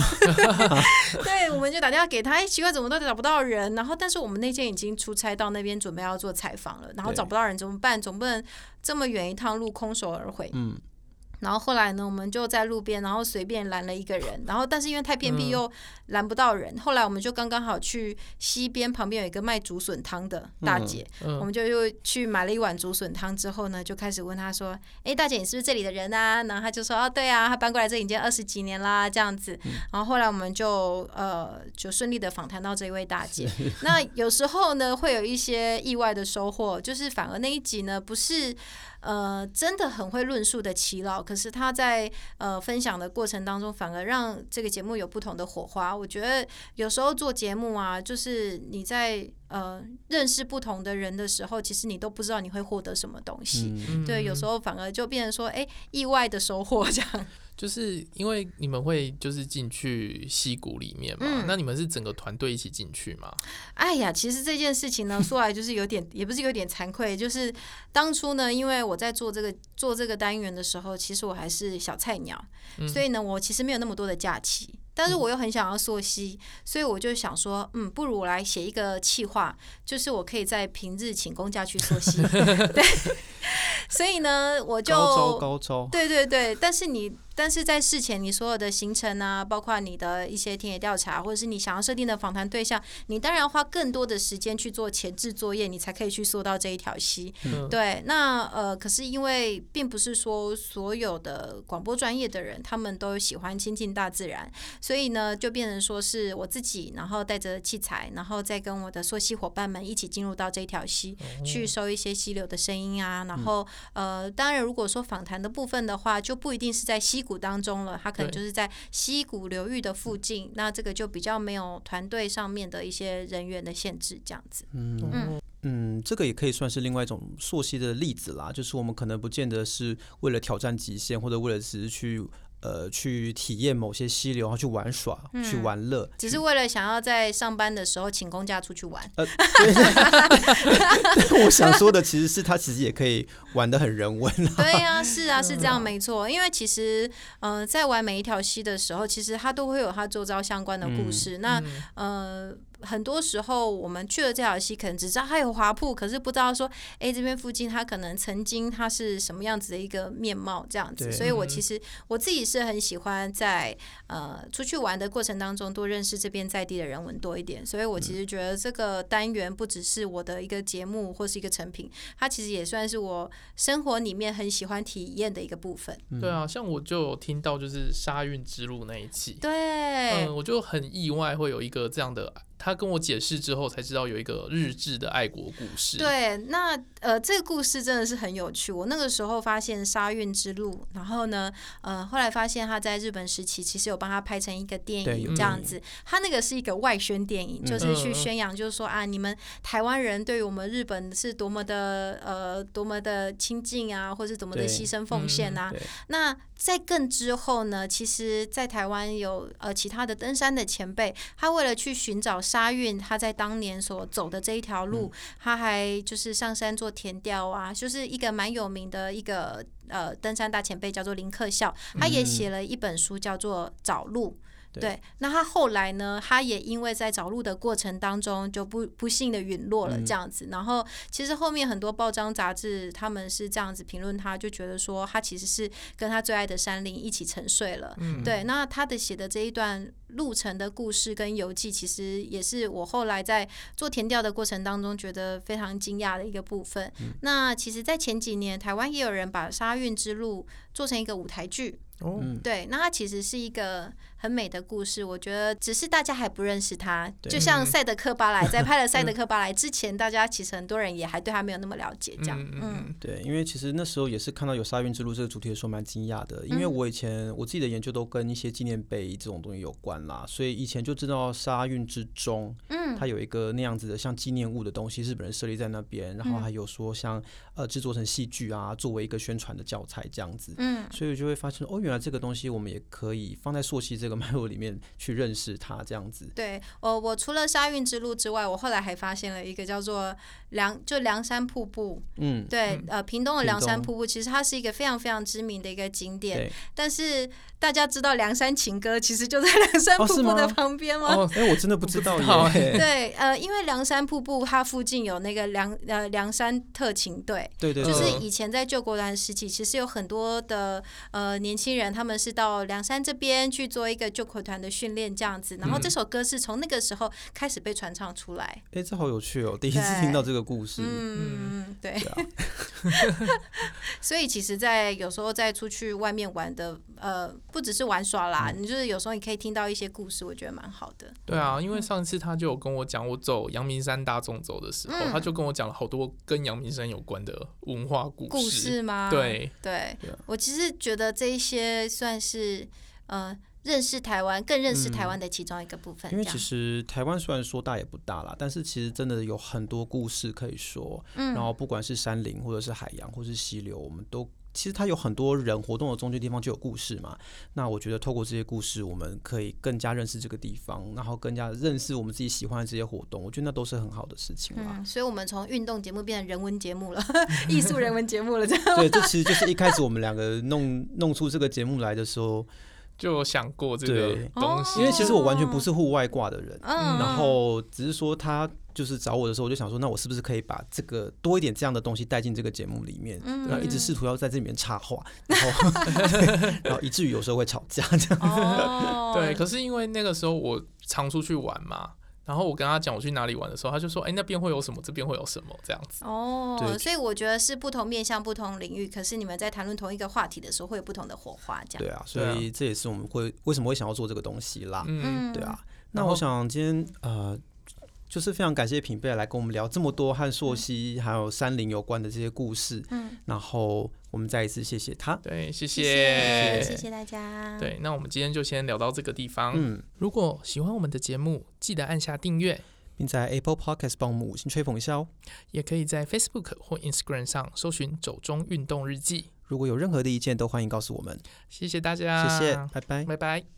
对，我们就打电话给他，哎，奇怪，怎么都找不到人？然后，但是我们那天已经出差到那边准备要做采访了，然后找不到人怎么办？总不能这么远一趟路空手而回。嗯。然后后来呢，我们就在路边，然后随便拦了一个人，然后但是因为太偏僻又拦不到人，嗯、后来我们就刚刚好去西边旁边有一个卖竹笋汤的大姐，嗯嗯、我们就又去买了一碗竹笋汤之后呢，就开始问她说：“哎，大姐，你是不是这里的人啊？”然后她就说：“哦，对啊，她搬过来这里已经二十几年啦，这样子。嗯”然后后来我们就呃就顺利的访谈到这一位大姐。那有时候呢，会有一些意外的收获，就是反而那一集呢不是。呃，真的很会论述的齐老，可是他在呃分享的过程当中，反而让这个节目有不同的火花。我觉得有时候做节目啊，就是你在呃认识不同的人的时候，其实你都不知道你会获得什么东西。嗯、对，有时候反而就变成说，哎，意外的收获这样。就是因为你们会就是进去溪谷里面嘛，嗯、那你们是整个团队一起进去吗？哎呀，其实这件事情呢，说来就是有点，也不是有点惭愧，就是当初呢，因为我在做这个做这个单元的时候，其实我还是小菜鸟，嗯、所以呢，我其实没有那么多的假期。但是我又很想要溯溪，嗯、所以我就想说，嗯，不如我来写一个企划，就是我可以在平日请公假去溯溪。对，所以呢，我就高招高招，对对对，但是你。但是在事前，你所有的行程啊，包括你的一些田野调查，或者是你想要设定的访谈对象，你当然要花更多的时间去做前置作业，你才可以去溯到这一条溪。嗯、对，那呃，可是因为并不是说所有的广播专业的人，他们都喜欢亲近大自然，所以呢，就变成说是我自己，然后带着器材，然后再跟我的溯溪伙伴们一起进入到这一条溪，嗯、去收一些溪流的声音啊。然后呃，当然如果说访谈的部分的话，就不一定是在溪。谷当中了，他可能就是在溪谷流域的附近，那这个就比较没有团队上面的一些人员的限制，这样子。嗯嗯，嗯，这个也可以算是另外一种溯溪的例子啦，就是我们可能不见得是为了挑战极限，或者为了只是去。呃，去体验某些溪流，然后去玩耍，嗯、去玩乐，只是为了想要在上班的时候请公假出去玩。呃，我想说的其实是，他其实也可以玩的很人文。对呀、啊，是啊，是这样，没错。因为其实，呃，在玩每一条溪的时候，其实他都会有他周遭相关的故事。嗯、那，呃。很多时候我们去了这条溪，可能只知道它有滑瀑，可是不知道说，哎，这边附近它可能曾经它是什么样子的一个面貌这样子。所以我其实我自己是很喜欢在呃出去玩的过程当中多认识这边在地的人文多一点。所以我其实觉得这个单元不只是我的一个节目或是一个成品，它其实也算是我生活里面很喜欢体验的一个部分。对啊，像我就有听到就是沙运之路那一期，对，嗯，我就很意外会有一个这样的。他跟我解释之后，才知道有一个日志的爱国故事。对，那呃，这个故事真的是很有趣。我那个时候发现沙运之路，然后呢，呃，后来发现他在日本时期其实有帮他拍成一个电影这样子。他那个是一个外宣电影，就是去宣扬，就是说啊，你们台湾人对于我们日本是多么的呃，多么的亲近啊，或是多么的牺牲奉献啊。那在更之后呢，其实，在台湾有呃其他的登山的前辈，他为了去寻找沙运，他在当年所走的这一条路，他还就是上山做田调啊，就是一个蛮有名的一个呃登山大前辈，叫做林克孝，他也写了一本书叫做《找路》。对，那他后来呢？他也因为在找路的过程当中，就不不幸的陨落了这样子。然后其实后面很多报章杂志他们是这样子评论他，就觉得说他其实是跟他最爱的山林一起沉睡了。对，那他的写的这一段路程的故事跟游记，其实也是我后来在做填调的过程当中觉得非常惊讶的一个部分。那其实，在前几年，台湾也有人把沙运之路做成一个舞台剧。哦，对，那它其实是一个很美的故事，我觉得只是大家还不认识它，就像赛德克巴莱在拍了赛德克巴莱之前，大家其实很多人也还对他没有那么了解，这样，嗯，对，因为其实那时候也是看到有沙运之路这个主题的时候蛮惊讶的，因为我以前我自己的研究都跟一些纪念碑这种东西有关啦，所以以前就知道沙运之中，嗯，它有一个那样子的像纪念物的东西，日本人设立在那边，然后还有说像呃制作成戏剧啊，作为一个宣传的教材这样子，嗯，所以就会发现哦。原来这个东西我们也可以放在溯溪这个脉络里面去认识它，这样子。对，我我除了沙运之路之外，我后来还发现了一个叫做梁，就梁山瀑布。嗯，对，呃，屏东的梁山瀑布其实它是一个非常非常知名的一个景点，但是大家知道梁山情歌其实就在 梁山瀑布的旁边吗？哦，哎、欸，我真的不知道耶。对，呃，因为梁山瀑布它附近有那个梁呃梁山特勤队，对，对对，就是以前在救国团时期，其实有很多的呃年轻人，他们是到梁山这边去做一个救国团的训练，这样子。然后这首歌是从那个时候开始被传唱出来。哎、嗯欸，这好有趣哦！第一次听到这个故事。嗯，对。所以其实，在有时候在出去外面玩的，呃，不只是玩耍啦，嗯、你就是有时候你可以听到一些故事，我觉得蛮好的。对啊，因为上次他就有跟我讲，我走阳明山大纵走的时候，嗯、他就跟我讲了好多跟阳明山有关的文化故事。故事吗？对对，我其实觉得这一些算是呃。认识台湾，更认识台湾的其中一个部分。嗯、因为其实台湾虽然说大也不大啦，但是其实真的有很多故事可以说。嗯，然后不管是山林，或者是海洋，或者是溪流，我们都其实它有很多人活动的中间地方就有故事嘛。那我觉得透过这些故事，我们可以更加认识这个地方，然后更加认识我们自己喜欢的这些活动。我觉得那都是很好的事情嘛。嗯，所以我们从运动节目变成人文节目了，艺术人文节目了，这样。对，这其实就是一开始我们两个弄弄出这个节目来的时候。就有想过这个东西，因为其实我完全不是户外挂的人，嗯、然后只是说他就是找我的时候，我就想说，那我是不是可以把这个多一点这样的东西带进这个节目里面？嗯、然后一直试图要在这里面插话，然后 然后以至于有时候会吵架这样。哦、对，可是因为那个时候我常出去玩嘛。然后我跟他讲我去哪里玩的时候，他就说：“哎，那边会有什么？这边会有什么？这样子。”哦，所以我觉得是不同面向、不同领域，可是你们在谈论同一个话题的时候，会有不同的火花。这样对啊，所以这也是我们会为什么会想要做这个东西啦。嗯，对啊。那我想今天呃。就是非常感谢品贝来跟我们聊这么多和溯溪还有山林有关的这些故事，嗯，然后我们再一次谢谢他，对，谢谢，谢谢，谢谢大家，对，那我们今天就先聊到这个地方，嗯，如果喜欢我们的节目，记得按下订阅，并在 Apple Podcast 帮我们五星吹捧一下哦，也可以在 Facebook 或 Instagram 上搜寻“走中运动日记”，如果有任何的意见，都欢迎告诉我们，谢谢大家，谢谢，拜拜，拜拜。